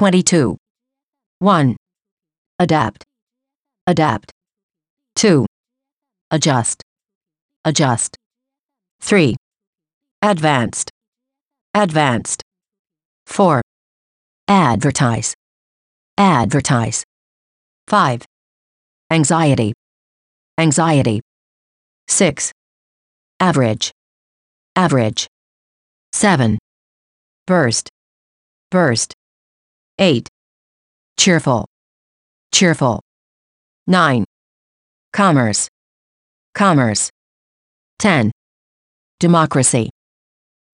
22. 1. Adapt. Adapt. 2. Adjust. Adjust. 3. Advanced. Advanced. 4. Advertise. Advertise. 5. Anxiety. Anxiety. 6. Average. Average. 7. Burst. Burst. 8. Cheerful. Cheerful. 9. Commerce. Commerce. 10. Democracy.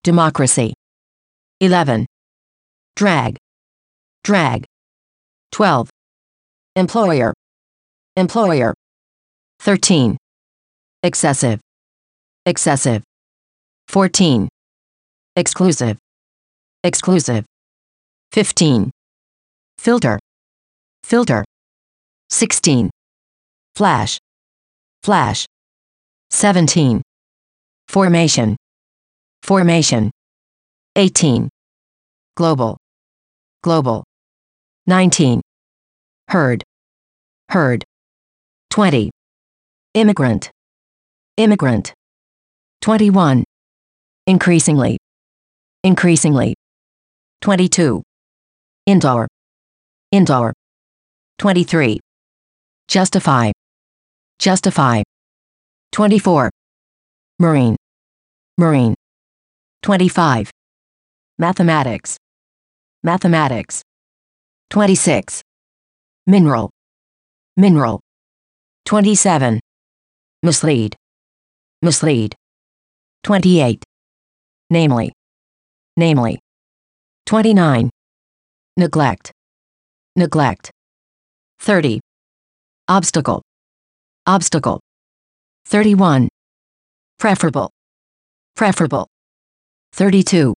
Democracy. 11. Drag. Drag. 12. Employer. Employer. 13. Excessive. Excessive. 14. Exclusive. Exclusive. 15. Filter. Filter. 16. Flash. Flash. 17. Formation. Formation. 18. Global. Global. 19. Herd. Herd. 20. Immigrant. Immigrant. 21. Increasingly. Increasingly. 22. Indoor. Indoor. 23. Justify. Justify. 24. Marine. Marine. 25. Mathematics. Mathematics. 26. Mineral. Mineral. 27. Mislead. Mislead. 28. Namely. Namely. 29. Neglect. Neglect. 30. Obstacle. Obstacle. 31. Preferable. Preferable. 32.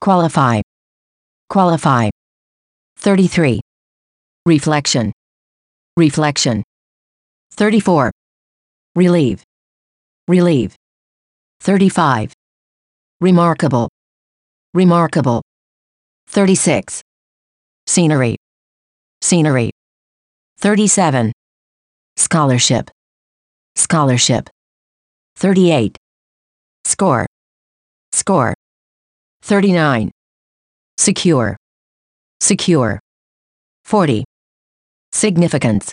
Qualify. Qualify. 33. Reflection. Reflection. 34. Relieve. Relieve. 35. Remarkable. Remarkable. 36. Scenery. Scenery. 37. Scholarship. Scholarship. 38. Score. Score. 39. Secure. Secure. 40. Significance.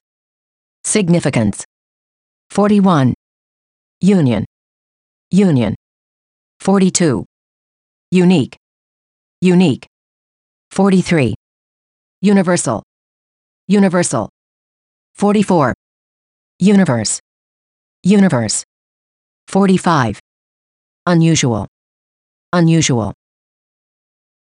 Significance. 41. Union. Union. 42. Unique. Unique. 43. Universal. Universal. 44. Universe. Universe. 45. Unusual. Unusual.